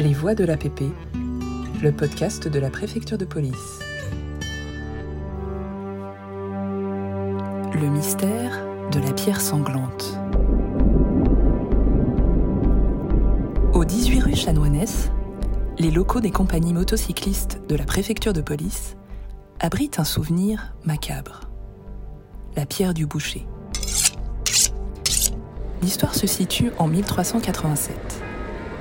Les voix de l'APP, le podcast de la préfecture de police. Le mystère de la pierre sanglante. Au 18 rue Chanoinesse, les locaux des compagnies motocyclistes de la préfecture de police abritent un souvenir macabre. La pierre du boucher. L'histoire se situe en 1387,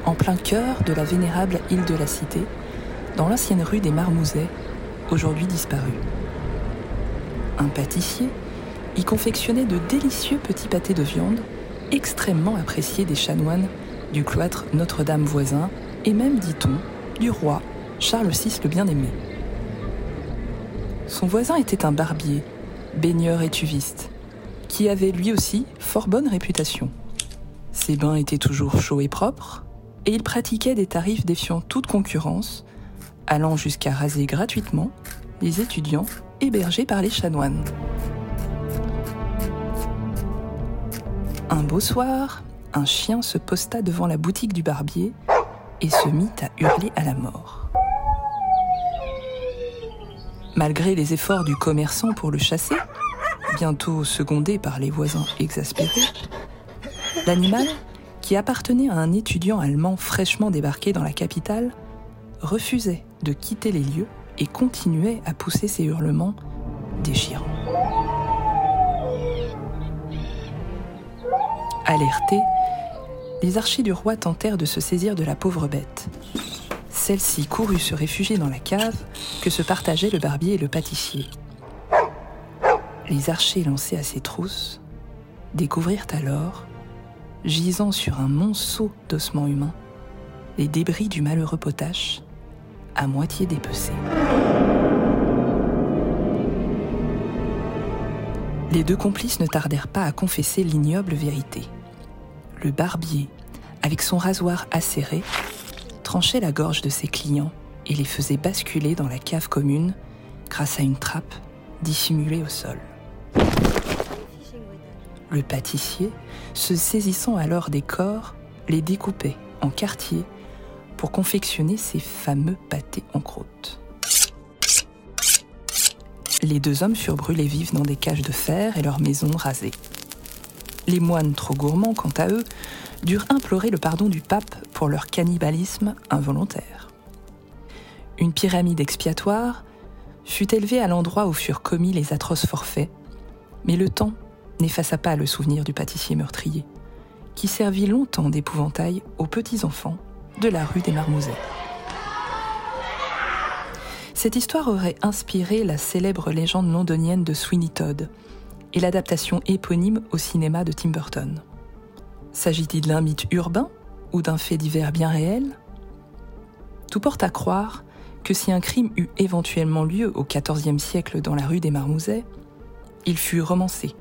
en plein cœur de la vénérable île de la Cité, dans l'ancienne rue des Marmousets, aujourd'hui disparue. Un pâtissier y confectionnait de délicieux petits pâtés de viande, extrêmement appréciés des chanoines du cloître Notre-Dame voisin, et même, dit-on, du roi Charles VI le bien-aimé. Son voisin était un barbier, baigneur et tuviste, qui avait lui aussi fort bonne réputation. Ses bains étaient toujours chauds et propres, et il pratiquait des tarifs défiant toute concurrence, allant jusqu'à raser gratuitement les étudiants hébergés par les chanoines. Un beau soir, un chien se posta devant la boutique du barbier et se mit à hurler à la mort. Malgré les efforts du commerçant pour le chasser, bientôt secondé par les voisins exaspérés, l'animal, qui appartenait à un étudiant allemand fraîchement débarqué dans la capitale, refusait de quitter les lieux et continuait à pousser ses hurlements déchirants. Alertés, les archers du roi tentèrent de se saisir de la pauvre bête. Celle-ci courut se réfugier dans la cave que se partageaient le barbier et le pâtissier. Les archers lancés à ses trousses découvrirent alors, gisant sur un monceau d'ossements humains, les débris du malheureux potache, à moitié dépecé. Les deux complices ne tardèrent pas à confesser l'ignoble vérité. Le barbier, avec son rasoir acéré, tranchait la gorge de ses clients et les faisait basculer dans la cave commune grâce à une trappe dissimulée au sol. Le pâtissier, se saisissant alors des corps, les découpait en quartiers pour confectionner ses fameux pâtés en croûte. Les deux hommes furent brûlés vifs dans des cages de fer et leurs maisons rasées. Les moines, trop gourmands quant à eux, durent implorer le pardon du pape pour leur cannibalisme involontaire. Une pyramide expiatoire fut élevée à l'endroit où furent commis les atroces forfaits, mais le temps n'effaça pas le souvenir du pâtissier meurtrier, qui servit longtemps d'épouvantail aux petits-enfants de la rue des Marmousets. Cette histoire aurait inspiré la célèbre légende londonienne de Sweeney Todd et l'adaptation éponyme au cinéma de Tim Burton. S'agit-il d'un mythe urbain ou d'un fait divers bien réel? Tout porte à croire que si un crime eut éventuellement lieu au XIVe siècle dans la rue des Marmousets, il fut romancé,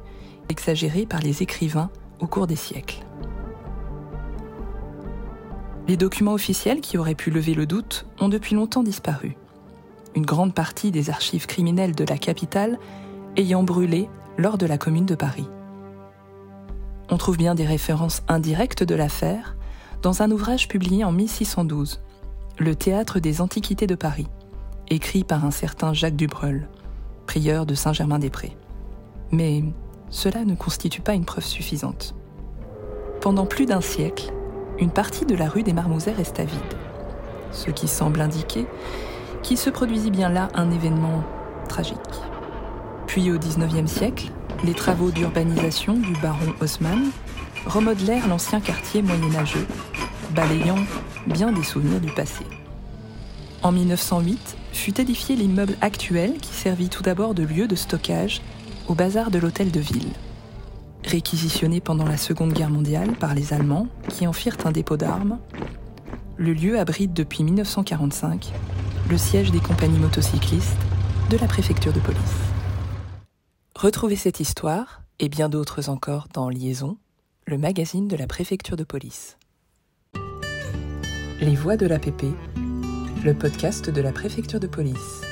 exagéré par les écrivains au cours des siècles. Les documents officiels qui auraient pu lever le doute ont depuis longtemps disparu. Une grande partie des archives criminelles de la capitale ayant brûlé lors de la Commune de Paris. On trouve bien des références indirectes de l'affaire dans un ouvrage publié en 1612, Le Théâtre des Antiquités de Paris, écrit par un certain Jacques Dubreul, prieur de Saint-Germain-des-Prés. Mais cela ne constitue pas une preuve suffisante. Pendant plus d'un siècle, une partie de la rue des Marmousets resta vide, ce qui semble indiquer qu'il se produisit bien là un événement tragique. Puis au XIXe siècle, les travaux d'urbanisation du baron Haussmann remodelèrent l'ancien quartier moyenâgeux, balayant bien des souvenirs du passé. En 1908 fut édifié l'immeuble actuel qui servit tout d'abord de lieu de stockage au bazar de l'hôtel de ville. Réquisitionné pendant la Seconde Guerre mondiale par les Allemands qui en firent un dépôt d'armes, le lieu abrite depuis 1945 le siège des compagnies motocyclistes de la préfecture de police. Retrouvez cette histoire et bien d'autres encore dans Liaison, le magazine de la préfecture de police. Les voix de l'APP, le podcast de la préfecture de police.